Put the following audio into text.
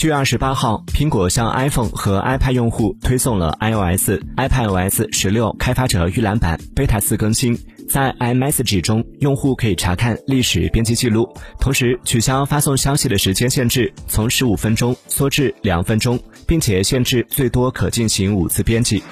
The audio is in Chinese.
七月二十八号，苹果向 iPhone 和 iPad 用户推送了 iOS、iPadOS 十六开发者预览版 Beta 四更新。在 iMessage 中，用户可以查看历史编辑记录，同时取消发送消息的时间限制，从十五分钟缩至两分钟，并且限制最多可进行五次编辑。